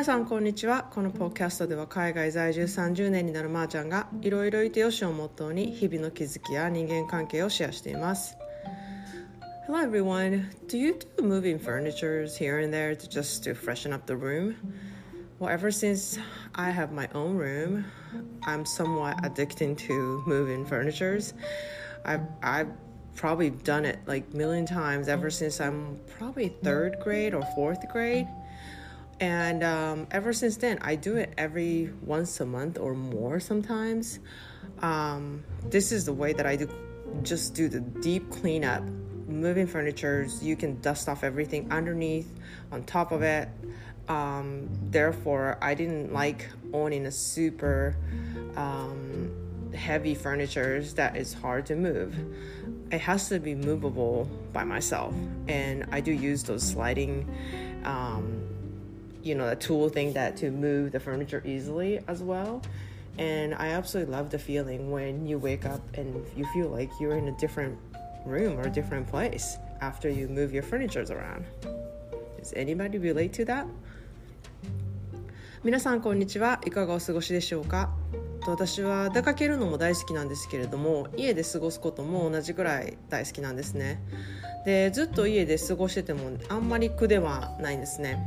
皆さんこんにちはこのポッドキャストでは海外在住30年になるまーちゃんがいろいろいてよしをモットーに日々の気づきや人間関係をシェアしています Hello everyone Do you do moving furnitures here and there to just to freshen up the room? Well ever since I have my own room I'm somewhat addicted to moving furnitures I've, I've probably done it like a million times ever since I'm probably third grade or fourth grade and um, ever since then i do it every once a month or more sometimes. Um, this is the way that i do just do the deep cleanup moving furnitures. You can dust off everything underneath on top of it. Um, therefore i didn't like owning a super um, heavy furniture that is hard to move. It has to be movable by myself. And i do use those sliding um, you know, a tool thing that to move the furniture easily as well. And I absolutely love the feeling when you wake up and you feel like you're in a different room or a different place after you move your furniture around. Does anybody relate to that? 皆さんこんにちはいかがお過ごしでしょうか私は出かけるのも大好きなんですけれども家で過ごすことも同じぐらい大好きなんですねでずっと家で過ごしててもあんまり苦ではないんですね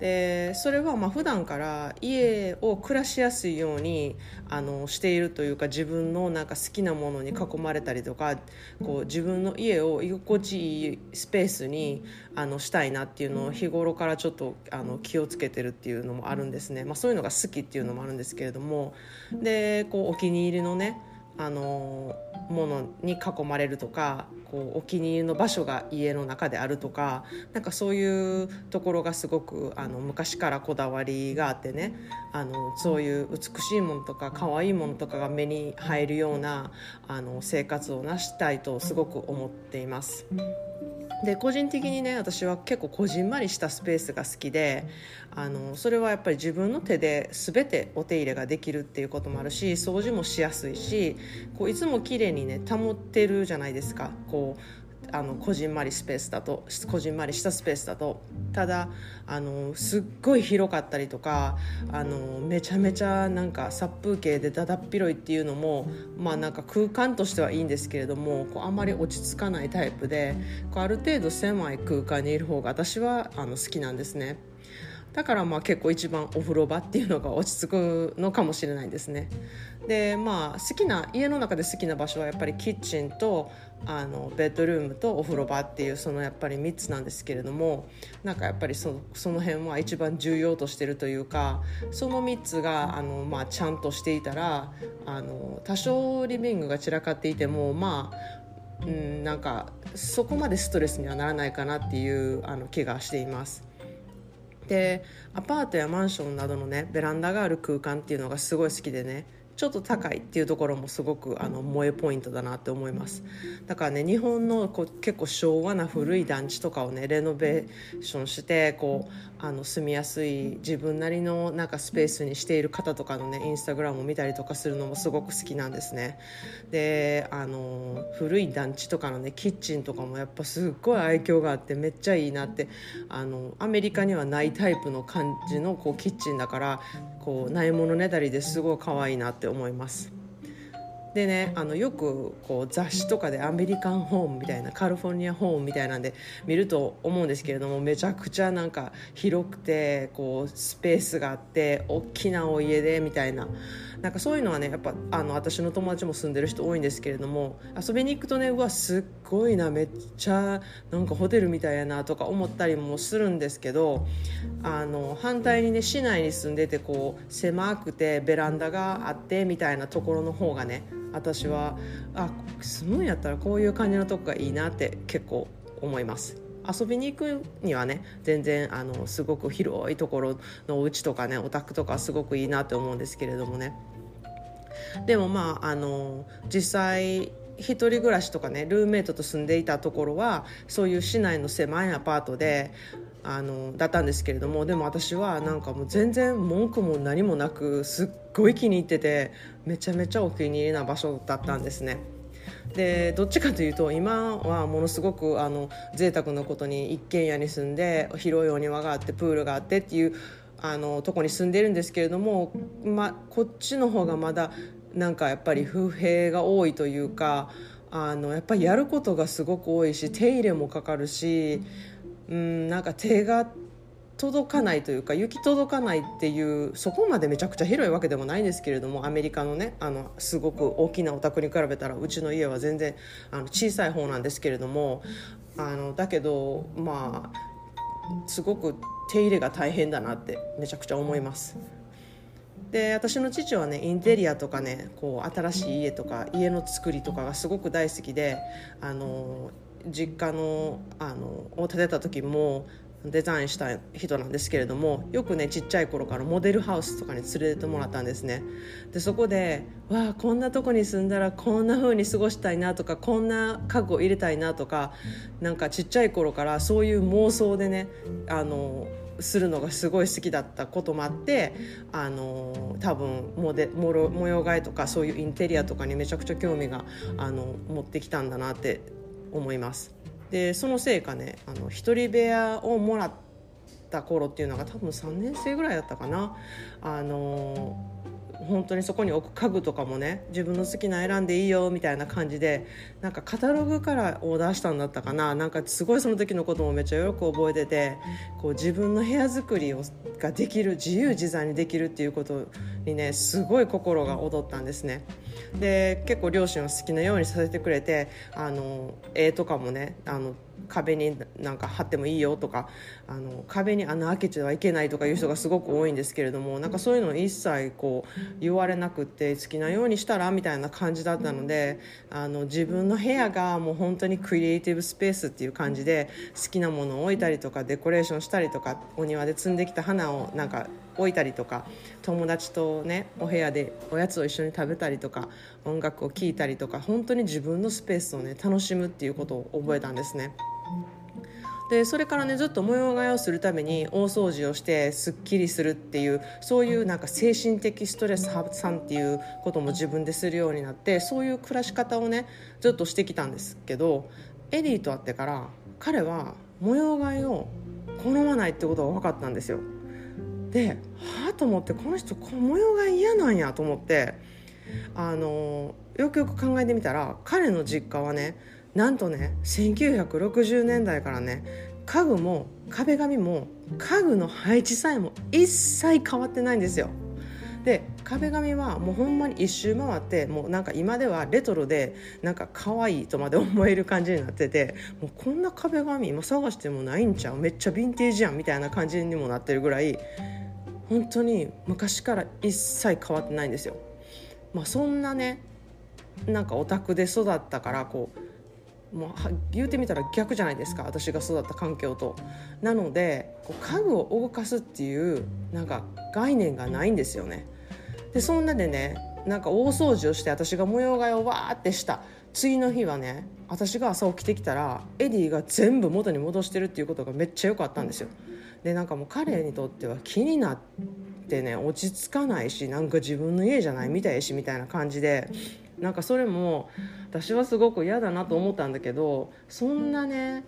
でそれはまあ普段から家を暮らしやすいようにあのしているというか自分のなんか好きなものに囲まれたりとかこう自分の家を居心地いいスペースにあのしたいなっていうのを日頃からちょっとあの気をつけてるっていうのもあるんですね、まあ、そういうのが好きっていうのもあるんですけれども。でこうお気に入りのねあのものに囲まれるとかこうお気に入りの場所が家の中であるとかなんかそういうところがすごくあの昔からこだわりがあってねあのそういう美しいものとか可愛いものとかが目に入るようなあの生活をなしたいとすごく思っています。で個人的にね私は結構こじんまりしたスペースが好きであのそれはやっぱり自分の手で全てお手入れができるっていうこともあるし掃除もしやすいしこういつも綺麗にね保ってるじゃないですか。こうあのこじんまりスペースだとこじんまりしたスペースだとただあのすっごい広かったりとかあのめちゃめちゃなんか殺風景でだだっ広いっていうのもまあなんか空間としてはいいんですけれどもこうあんまり落ち着かないタイプでこうある程度狭い空間にいる方が私はあの好きなんですね。だからまあ結構一番お風呂場っていうのが落ち着くのかもしれないですねでまあ好きな家の中で好きな場所はやっぱりキッチンとあのベッドルームとお風呂場っていうそのやっぱり3つなんですけれどもなんかやっぱりそその辺は一番重要としてるというかその3つがあの、まあ、ちゃんとしていたらあの多少リビングが散らかっていてもまあうん、なんかそこまでストレスにはならないかなっていうあの気がしています。でアパートやマンションなどのねベランダがある空間っていうのがすごい好きでね。ちょっと高いっていうところもすごくあの萌えポイントだなって思います。だからね日本のこう結構昭和な古い団地とかをねレノベーションしてこうあの住みやすい自分なりのなんかスペースにしている方とかのねインスタグラムを見たりとかするのもすごく好きなんですね。であの古い団地とかのねキッチンとかもやっぱすっごい愛嬌があってめっちゃいいなってあのアメリカにはないタイプの感じのこうキッチンだからこうないものねだりですごい可愛いなって思います。でねあのよくこう雑誌とかでアメリカンホームみたいなカリフォルニアホームみたいなんで見ると思うんですけれどもめちゃくちゃなんか広くてこうスペースがあって大きなお家でみたいななんかそういうのはねやっぱあの私の友達も住んでる人多いんですけれども遊びに行くとねうわすっごいなめっちゃなんかホテルみたいやなとか思ったりもするんですけどあの反対にね市内に住んでてこう狭くてベランダがあってみたいなところの方がね私はあ住むんやったらこういう感じのとこがいいなって結構思います。遊びに行くにはね全然あのすごく広いところのお家とかねお宅とかすごくいいなって思うんですけれどもね。でもまああの実際一人暮らしとかねルーメイトと住んでいたところはそういう市内の狭いアパートであのだったんですけれどもでも私はなんかもう全然文句も何もなくすっごい気に入っててめちゃめちゃお気に入りな場所だったんですね。でどっちかというと今はものすごくあの贅沢なことに一軒家に住んで広いお庭があってプールがあってっていうあのとこに住んでるんですけれども、ま、こっちの方がまだなんかやっぱり不平が多いというかあのやっぱりやることがすごく多いし手入れもかかるし、うん、なんか手が届かないというか行き届かないっていうそこまでめちゃくちゃ広いわけでもないんですけれどもアメリカのねあのすごく大きなお宅に比べたらうちの家は全然あの小さい方なんですけれどもあのだけどまあすごく手入れが大変だなってめちゃくちゃ思います。で私の父はねインテリアとかねこう新しい家とか家の作りとかがすごく大好きであの実家のあのを建てた時もデザインした人なんですけれどもよくねちっちゃい頃からモデルハウスとかに連れてもらったんですねでそこでわあこんなとこに住んだらこんな風に過ごしたいなとかこんな家具を入れたいなとかなんかちっちゃい頃からそういう妄想でねあのするのがすごい好きだったこともあってあの多分モデ模様替えとかそういうインテリアとかにめちゃくちゃ興味があの持ってきたんだなって思います。でそのせいかねあの一人部屋をもらった頃っていうのが多分3年生ぐらいだったかな。あの本当にそこに置く家具とかもね自分の好きな選んでいいよみたいな感じでなんかカタログからオーダーしたんだったかな。なんかすごいその時のこともめっちゃよく覚えててこう自分の部屋作りをができる自由自在にできるっていうことにねすごい心が躍ったんですね。で結構両親は好きなようにさせてくれてあの絵とかもねあの壁になんか貼ってもいいよとかあの壁に穴開けてはいけないとかいう人がすごく多いんですけれどもなんかそういうのを一切こう言われなくて好きなようにしたらみたいな感じだったのであの自分の部屋がもう本当にクリエイティブスペースっていう感じで好きなものを置いたりとかデコレーションしたりとかお庭で摘んできた花をなんか置いたりとか友達とねお部屋でおやつを一緒に食べたりとか音楽を聴いたりとか本当に自分のスペースをね楽しむっていうことを覚えたんですね。でそれからねずっと模様替えをするために大掃除をしてすっきりするっていうそういうなんか精神的ストレス発散っていうことも自分でするようになってそういう暮らし方をねずっとしてきたんですけどエディと会ってから彼は模様替えを好まないってことが分かったんですよではあと思ってこの人この模様替え嫌なんやと思ってあのよくよく考えてみたら彼の実家はねなんとね1960年代からね家具も壁紙も家具の配置さえも一切変わってないんですよ。で壁紙はもうほんまに一周回ってもうなんか今ではレトロでなんか可愛いとまで思える感じになっててもうこんな壁紙今探してもないんちゃう？めっちゃヴィンテージやんみたいな感じにもなってるぐらい本当に昔から一切変わってないんですよ。まあ、そんなねなんかオタクで育ったからこうもう言うてみたら逆じゃないですか私が育った環境と。なのでこう家具を動かすっていうなんか概念がないんですよね。でそんなでねなんか大掃除をして私が模様替えをわーってした次の日はね私が朝起きてきたらエディが全部元に戻してるっていうことがめっちゃ良かったんですよ。でなんかもう彼にとっては気になってね落ち着かないしなんか自分の家じゃないみたいしみたいな感じでなんかそれも私はすごく嫌だなと思ったんだけどそんなね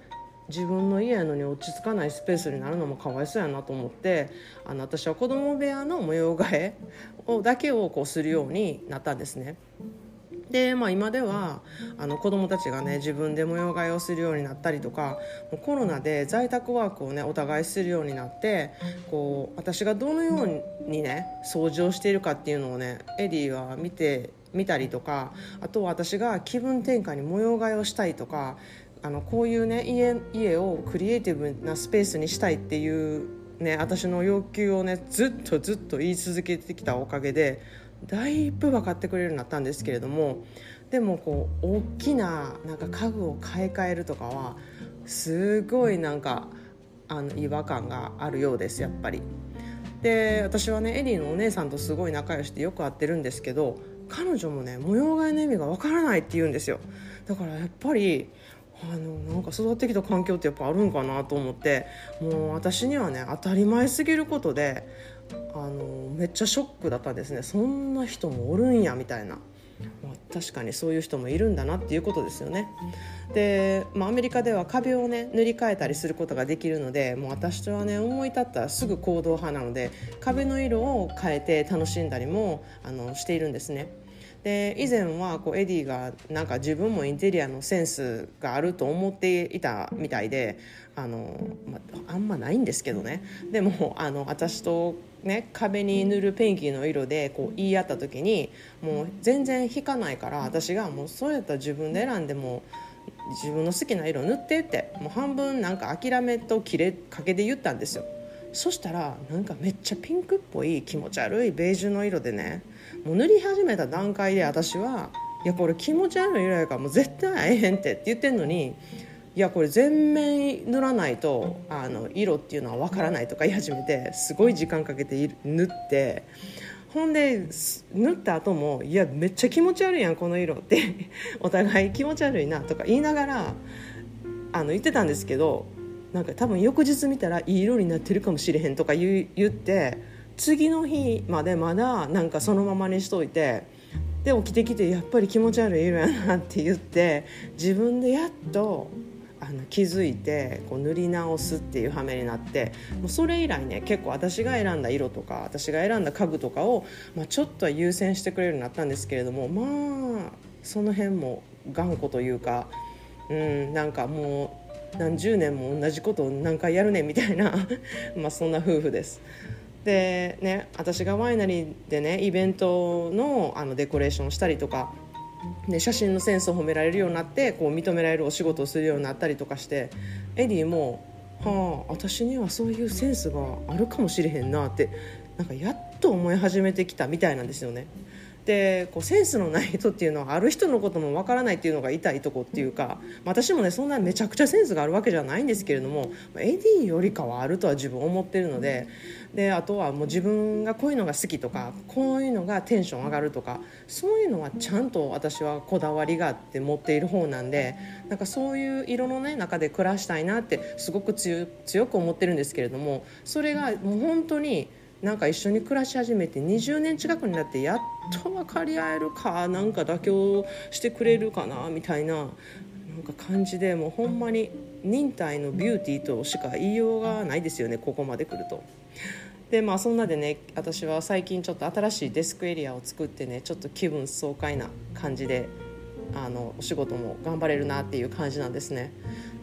自分の家やのに落ち着かないスペースになるのもかわいそうやなと思ってあの私は子供部屋の模様替えをだけをこうするようになったんですね。で、まあ、今ではあの子どもたちがね自分で模様替えをするようになったりとかコロナで在宅ワークをねお互いするようになってこう私がどのようにね掃除をしているかっていうのをねエディは見て見たりとかあとは私が気分転換に模様替えをしたいとかあのこういうね家家をクリエイティブなスペースにしたいっていうね私の要求をねずっとずっと言い続けてきたおかげでだいぶ分かってくれるようになったんですけれどもでもこう大きななんか家具を買い替えるとかはすごいなんかあの違和感があるようですやっぱり。で私はねエリーのお姉さんとすごい仲良しでよく会ってるんですけど彼女もね模様替えの意味がわからないって言うんですよだからやっぱりあのなんか育ってきた環境ってやっぱあるんかなと思ってもう私にはね当たり前すぎることであのめっちゃショックだったんですねそんな人もおるんやみたいなまあ、確かにそういう人もいるんだなっていうことですよね。で、まあ、アメリカでは壁をね塗り替えたりすることができるのでもう私とはね思い立ったらすぐ行動派なので壁の色を変えて楽しんだりもあのしているんですね。で以前はこうエディがなんか自分もインテリアのセンスがあると思っていたみたいであの、まあ、あんまないんですけどねでもあの私と、ね、壁に塗るペンキの色でこう言い合った時にもう全然引かないから私がもうそうやったら自分で選んでも自分の好きな色塗ってってもう半分なんか諦めと切れかけで言ったんですよ。そしたらなんかめっちゃピンクっぽい気持ち悪いベージュの色でねもう塗り始めた段階で私はいやこれ気持ち悪い色やからもう絶対会えへんってって言ってんのにいやこれ全面塗らないとあの色っていうのは分からないとか言い始めてすごい時間かけて塗ってほんで塗った後もいやめっちゃ気持ち悪いやんこの色って お互い気持ち悪いなとか言いながらあの言ってたんですけどなんか多分翌日見たらいい色になってるかもしれへんとか言って次の日までまだなんかそのままにしといてで起きてきてやっぱり気持ち悪い色やなって言って自分でやっとあの気づいてこう塗り直すっていう羽目になってもうそれ以来ね結構私が選んだ色とか私が選んだ家具とかを、まあ、ちょっとは優先してくれるようになったんですけれどもまあその辺も頑固というか、うん、なんかもう何十年も同じことを何回やるねみたいな まあそんな夫婦です。でね私がワイナリーでねイベントのあのデコレーションしたりとかで写真のセンスを褒められるようになってこう認められるお仕事をするようになったりとかしてエディも「はあ私にはそういうセンスがあるかもしれへんな」ってなんかやっと思い始めてきたみたいなんですよね。でこうセンスのない人っていうのはある人のこともわからないっていうのが痛いとこっていうか私もねそんなめちゃくちゃセンスがあるわけじゃないんですけれどもエディよりかはあるとは自分思ってるのでであとはもう自分がこういうのが好きとかこういうのがテンション上がるとかそういうのはちゃんと私はこだわりがあって持っている方なんでなんかそういう色の、ね、中で暮らしたいなってすごく強く思ってるんですけれどもそれがもう本当に。なんか一緒に暮らし始めて20年近くになってやっと分かり合えるかなんか妥協してくれるかなみたいななんか感じでもうほんまに忍耐のビューティーとしか言いようがないですよねここまで来ると。でまあそんなでね私は最近ちょっと新しいデスクエリアを作ってねちょっと気分爽快な感じであのお仕事も頑張れるなっていう感じなんですね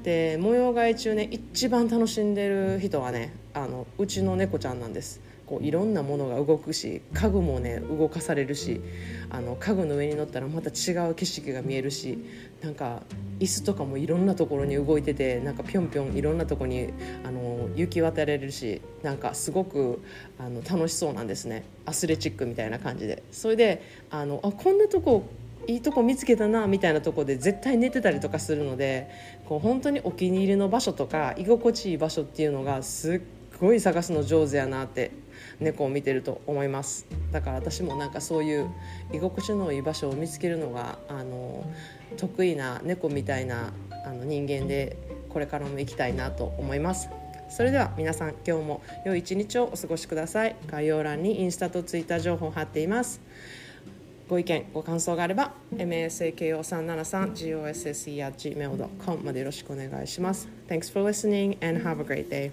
で模様替え中ね一番楽しんでる人はねあのうちの猫ちゃんなんですこういろんなものが動くし家具もね動かされるしあの家具の上に乗ったらまた違う景色が見えるしなんか椅子とかもいろんなところに動いててなんかぴょんぴょんいろんなとこにあの行き渡れるしなんかすごくあの楽しそうなんですね。アスレチックみたいな感じで。それであのあこんなとこいいとこ見つけたなみたいなとこで絶対寝てたりとかするのでこう本当にお気に入りの場所とか居心地いい場所っていうのがすっごい探すの上手やなって猫を見てると思います。だから私もなんかそういう居心地のいい場所を見つけるのがあの得意な猫みたいなあの人間でこれからも行きたいなと思います。それでは皆さん今日も良い一日をお過ごしください。概要欄にインスタとツイッター情報を貼っています。ご意見ご感想があれば masako373gosse.gmail.com までよろしくお願いします。Thanks for listening and have a great day.